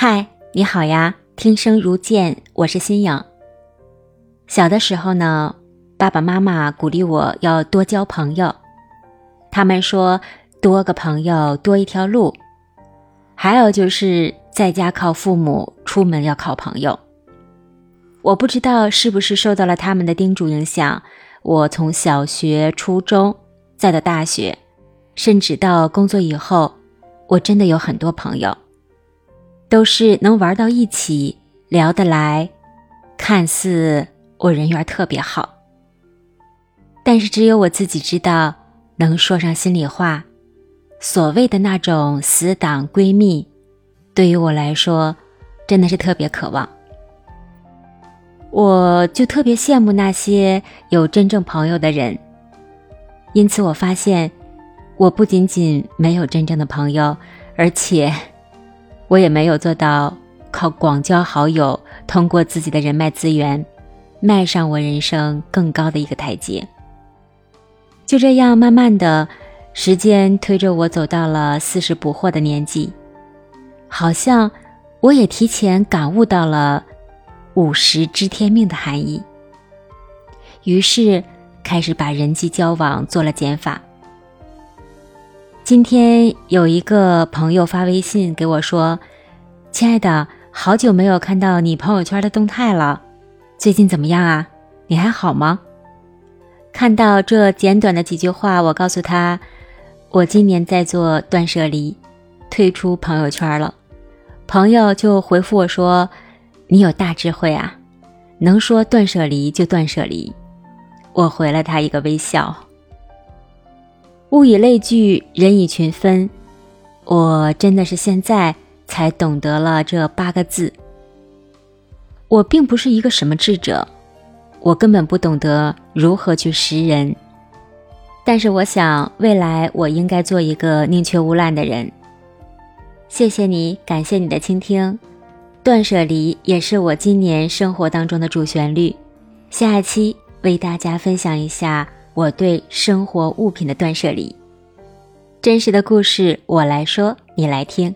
嗨，你好呀！听声如见，我是新颖。小的时候呢，爸爸妈妈鼓励我要多交朋友，他们说多个朋友多一条路。还有就是在家靠父母，出门要靠朋友。我不知道是不是受到了他们的叮嘱影响，我从小学、初中，再到大学，甚至到工作以后，我真的有很多朋友。都是能玩到一起，聊得来，看似我人缘特别好。但是只有我自己知道，能说上心里话，所谓的那种死党闺蜜，对于我来说，真的是特别渴望。我就特别羡慕那些有真正朋友的人，因此我发现，我不仅仅没有真正的朋友，而且。我也没有做到靠广交好友，通过自己的人脉资源，迈上我人生更高的一个台阶。就这样，慢慢的，时间推着我走到了四十不惑的年纪，好像我也提前感悟到了五十知天命的含义。于是，开始把人际交往做了减法。今天有一个朋友发微信给我说：“亲爱的，好久没有看到你朋友圈的动态了，最近怎么样啊？你还好吗？”看到这简短的几句话，我告诉他：“我今年在做断舍离，退出朋友圈了。”朋友就回复我说：“你有大智慧啊，能说断舍离就断舍离。”我回了他一个微笑。物以类聚，人以群分。我真的是现在才懂得了这八个字。我并不是一个什么智者，我根本不懂得如何去识人。但是我想，未来我应该做一个宁缺毋滥的人。谢谢你，感谢你的倾听。断舍离也是我今年生活当中的主旋律。下一期为大家分享一下。我对生活物品的断舍离，真实的故事我来说，你来听。